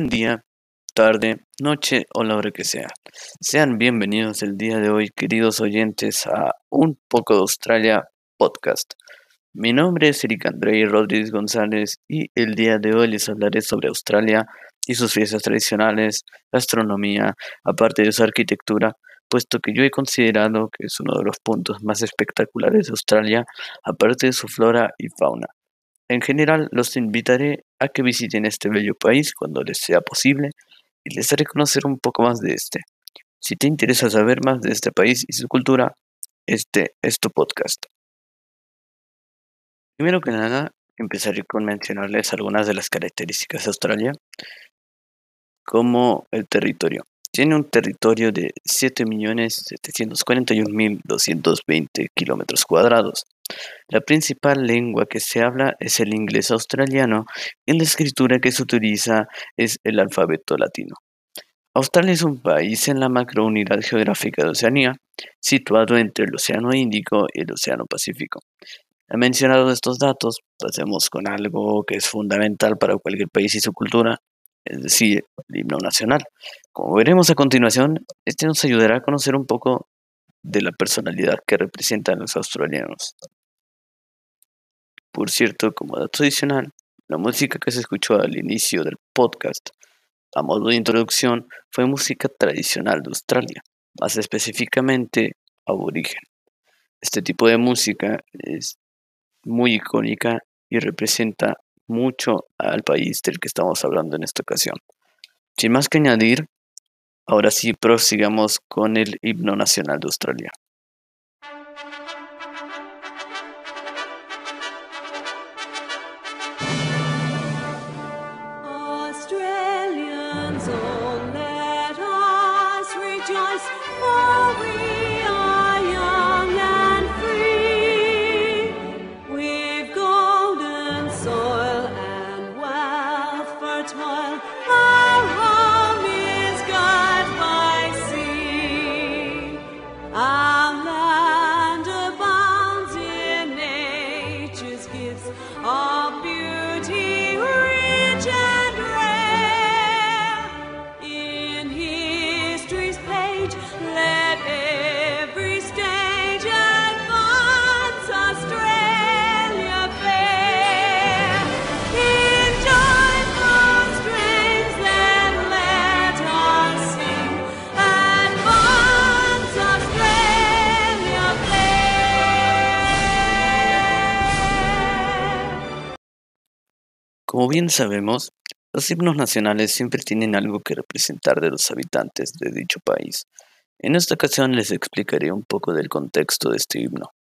Buen día, tarde, noche o la hora que sea. Sean bienvenidos el día de hoy, queridos oyentes, a Un poco de Australia podcast. Mi nombre es Eric Andrei Rodríguez González y el día de hoy les hablaré sobre Australia y sus fiestas tradicionales, gastronomía, aparte de su arquitectura, puesto que yo he considerado que es uno de los puntos más espectaculares de Australia, aparte de su flora y fauna. En general, los invitaré a que visiten este bello país cuando les sea posible y les haré conocer un poco más de este. Si te interesa saber más de este país y su cultura, este es tu podcast. Primero que nada, empezaré con mencionarles algunas de las características de Australia, como el territorio. Tiene un territorio de 7.741.220 kilómetros cuadrados. La principal lengua que se habla es el inglés australiano y la escritura que se utiliza es el alfabeto latino. Australia es un país en la macrounidad geográfica de Oceanía, situado entre el Océano Índico y el Océano Pacífico. He mencionado estos datos, pasemos con algo que es fundamental para cualquier país y su cultura, es decir, el himno nacional. Como veremos a continuación, este nos ayudará a conocer un poco de la personalidad que representan los australianos. Por cierto, como dato adicional, la música que se escuchó al inicio del podcast, a modo de introducción, fue música tradicional de Australia, más específicamente aborigen. Este tipo de música es muy icónica y representa mucho al país del que estamos hablando en esta ocasión. Sin más que añadir, ahora sí prosigamos con el himno nacional de Australia. Como bien sabemos, los himnos nacionales siempre tienen algo que representar de los habitantes de dicho país. En esta ocasión les explicaré un poco del contexto de este himno.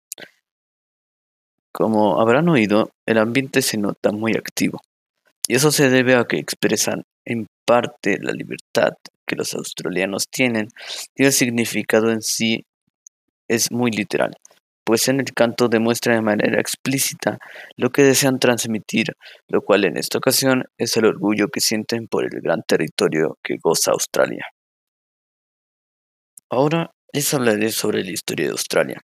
Como habrán oído, el ambiente se nota muy activo, y eso se debe a que expresan en parte la libertad que los australianos tienen y el significado en sí es muy literal pues en el canto demuestra de manera explícita lo que desean transmitir, lo cual en esta ocasión es el orgullo que sienten por el gran territorio que goza Australia. Ahora les hablaré sobre la historia de Australia,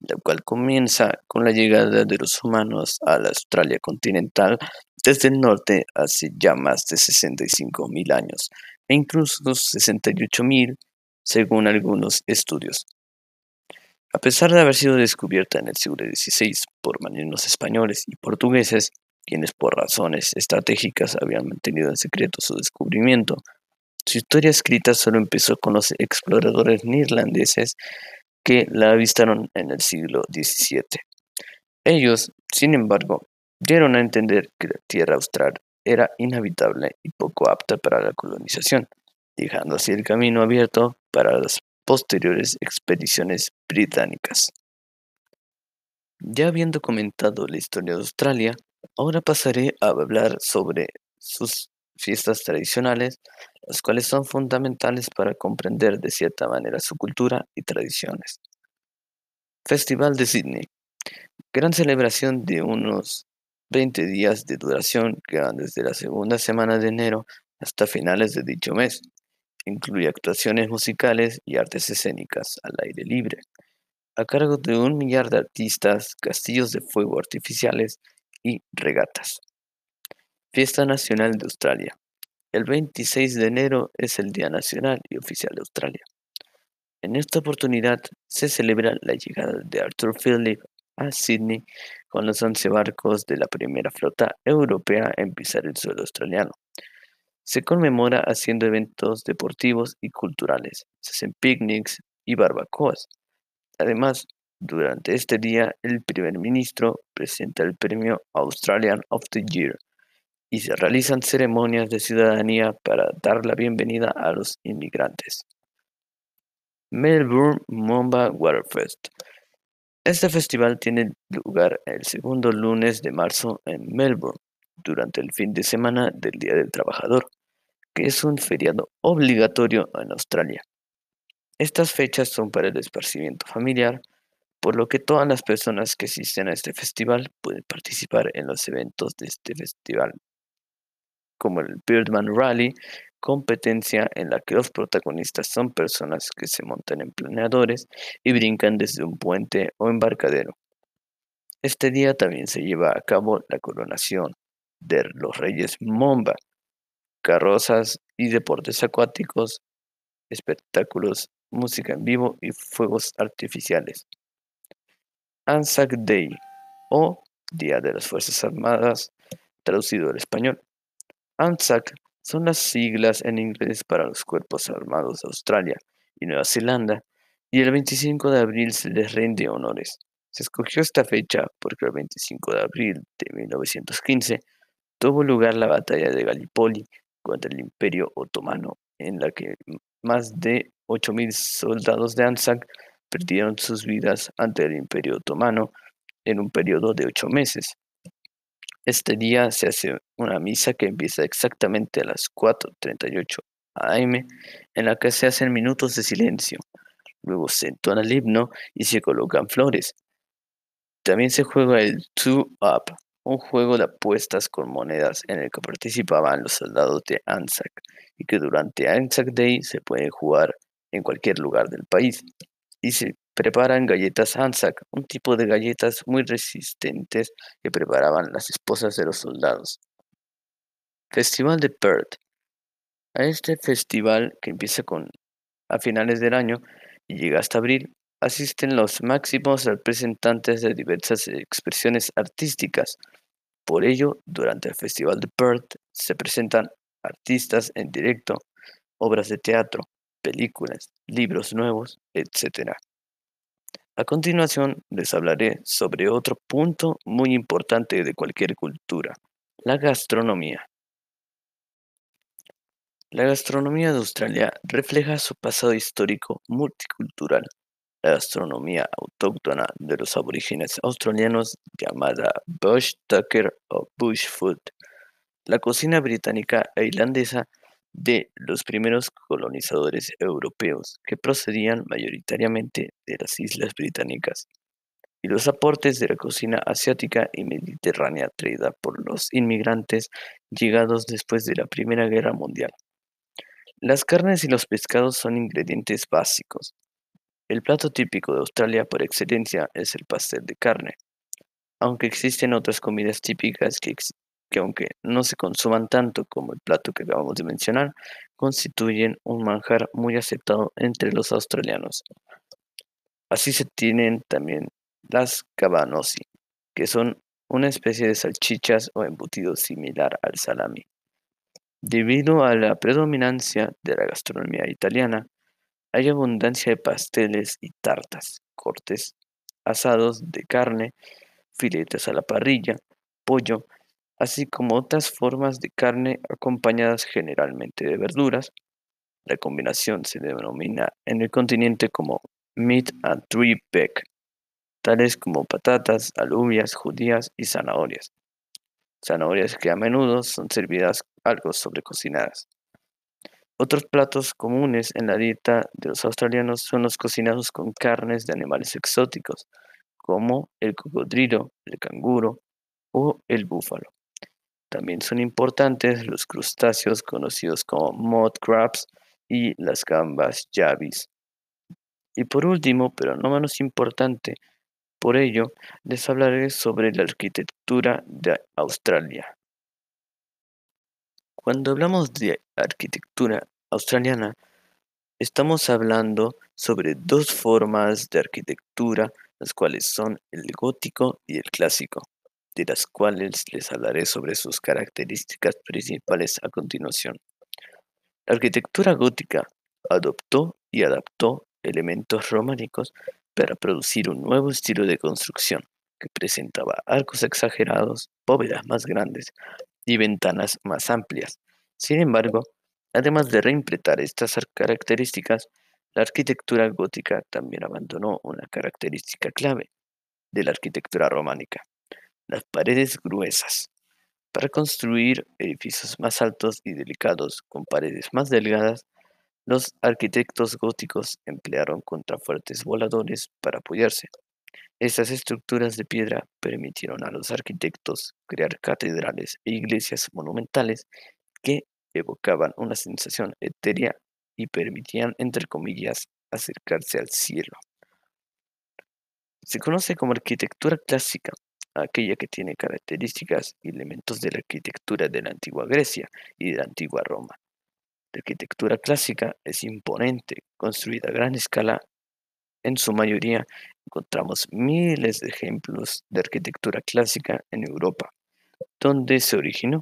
la cual comienza con la llegada de los humanos a la Australia continental desde el norte hace ya más de 65.000 años, e incluso 68.000 según algunos estudios. A pesar de haber sido descubierta en el siglo XVI por marinos españoles y portugueses, quienes por razones estratégicas habían mantenido en secreto su descubrimiento, su historia escrita solo empezó con los exploradores neerlandeses que la avistaron en el siglo XVII. Ellos, sin embargo, dieron a entender que la tierra austral era inhabitable y poco apta para la colonización, dejando así el camino abierto para las posteriores expediciones británicas. Ya habiendo comentado la historia de Australia, ahora pasaré a hablar sobre sus fiestas tradicionales, las cuales son fundamentales para comprender de cierta manera su cultura y tradiciones. Festival de Sydney. Gran celebración de unos 20 días de duración que van desde la segunda semana de enero hasta finales de dicho mes. Incluye actuaciones musicales y artes escénicas al aire libre, a cargo de un millar de artistas, castillos de fuego artificiales y regatas. Fiesta Nacional de Australia. El 26 de enero es el Día Nacional y Oficial de Australia. En esta oportunidad se celebra la llegada de Arthur Phillip a Sydney con los 11 barcos de la primera flota europea en pisar el suelo australiano. Se conmemora haciendo eventos deportivos y culturales, se hacen picnics y barbacoas. Además, durante este día el primer ministro presenta el premio Australian of the Year y se realizan ceremonias de ciudadanía para dar la bienvenida a los inmigrantes. Melbourne Momba Waterfest. Este festival tiene lugar el segundo lunes de marzo en Melbourne, durante el fin de semana del Día del Trabajador, que es un feriado obligatorio en Australia. Estas fechas son para el esparcimiento familiar, por lo que todas las personas que asisten a este festival pueden participar en los eventos de este festival, como el Birdman Rally, competencia en la que los protagonistas son personas que se montan en planeadores y brincan desde un puente o embarcadero. Este día también se lleva a cabo la coronación de los reyes Momba, carrozas y deportes acuáticos, espectáculos, música en vivo y fuegos artificiales. Anzac Day o Día de las Fuerzas Armadas, traducido al español. ANZAC son las siglas en inglés para los Cuerpos Armados de Australia y Nueva Zelanda, y el 25 de abril se les rinde honores. Se escogió esta fecha porque el 25 de abril de 1915 tuvo lugar la batalla de Gallipoli contra el Imperio Otomano, en la que más de 8.000 soldados de ANZAC perdieron sus vidas ante el Imperio Otomano en un periodo de ocho meses. Este día se hace una misa que empieza exactamente a las 4.38 am, en la que se hacen minutos de silencio. Luego se entona el himno y se colocan flores. También se juega el Two Up, un juego de apuestas con monedas en el que participaban los soldados de Anzac y que durante Anzac Day se puede jugar en cualquier lugar del país. Y se Preparan galletas Anzac, un tipo de galletas muy resistentes que preparaban las esposas de los soldados. Festival de Perth. A este festival, que empieza con, a finales del año y llega hasta abril, asisten los máximos representantes de diversas expresiones artísticas. Por ello, durante el Festival de Perth se presentan artistas en directo, obras de teatro, películas, libros nuevos, etc. A continuación les hablaré sobre otro punto muy importante de cualquier cultura, la gastronomía. La gastronomía de Australia refleja su pasado histórico multicultural. La gastronomía autóctona de los aborígenes australianos llamada Bush Tucker o Bush Food. La cocina británica e irlandesa de los primeros colonizadores europeos que procedían mayoritariamente de las islas británicas y los aportes de la cocina asiática y mediterránea traída por los inmigrantes llegados después de la Primera Guerra Mundial. Las carnes y los pescados son ingredientes básicos. El plato típico de Australia por excelencia es el pastel de carne, aunque existen otras comidas típicas que, que aunque no se consuman tanto como el plato que acabamos de mencionar, constituyen un manjar muy aceptado entre los australianos. Así se tienen también las cabanosi, que son una especie de salchichas o embutido similar al salami. Debido a la predominancia de la gastronomía italiana, hay abundancia de pasteles y tartas, cortes asados de carne, filetes a la parrilla, pollo así como otras formas de carne acompañadas generalmente de verduras. La combinación se denomina en el continente como meat and three peck, tales como patatas, alubias, judías y zanahorias. Zanahorias que a menudo son servidas algo sobrecocinadas. Otros platos comunes en la dieta de los australianos son los cocinados con carnes de animales exóticos, como el cocodrilo, el canguro o el búfalo. También son importantes los crustáceos conocidos como mud crabs y las gambas yavis. Y por último, pero no menos importante, por ello les hablaré sobre la arquitectura de Australia. Cuando hablamos de arquitectura australiana, estamos hablando sobre dos formas de arquitectura, las cuales son el gótico y el clásico, de las cuales les hablaré sobre sus características principales a continuación. La arquitectura gótica adoptó y adaptó elementos románicos para producir un nuevo estilo de construcción que presentaba arcos exagerados, bóvedas más grandes y ventanas más amplias. Sin embargo, además de reinterpretar estas características, la arquitectura gótica también abandonó una característica clave de la arquitectura románica, las paredes gruesas. Para construir edificios más altos y delicados con paredes más delgadas, los arquitectos góticos emplearon contrafuertes voladores para apoyarse. Estas estructuras de piedra permitieron a los arquitectos crear catedrales e iglesias monumentales que evocaban una sensación etérea y permitían, entre comillas, acercarse al cielo. Se conoce como arquitectura clásica aquella que tiene características y elementos de la arquitectura de la antigua Grecia y de la antigua Roma. La arquitectura clásica es imponente, construida a gran escala en su mayoría encontramos miles de ejemplos de arquitectura clásica en Europa, donde se originó.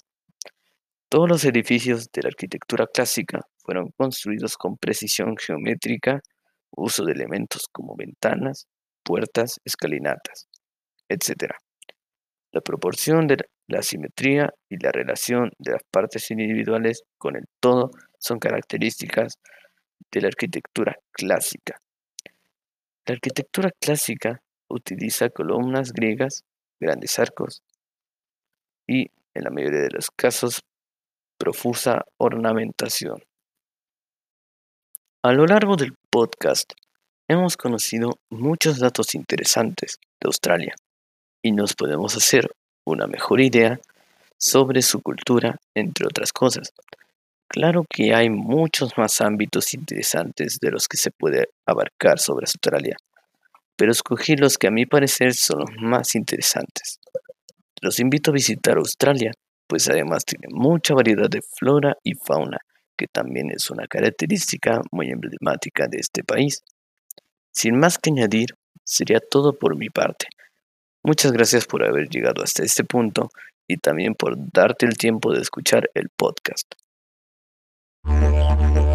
Todos los edificios de la arquitectura clásica fueron construidos con precisión geométrica, uso de elementos como ventanas, puertas, escalinatas, etc. La proporción de la simetría y la relación de las partes individuales con el todo son características de la arquitectura clásica. La arquitectura clásica utiliza columnas griegas, grandes arcos y, en la mayoría de los casos, profusa ornamentación. A lo largo del podcast hemos conocido muchos datos interesantes de Australia y nos podemos hacer una mejor idea sobre su cultura, entre otras cosas. Claro que hay muchos más ámbitos interesantes de los que se puede abarcar sobre Australia, pero escogí los que a mi parecer son los más interesantes. Los invito a visitar Australia, pues además tiene mucha variedad de flora y fauna, que también es una característica muy emblemática de este país. Sin más que añadir, sería todo por mi parte. Muchas gracias por haber llegado hasta este punto y también por darte el tiempo de escuchar el podcast. Yeah.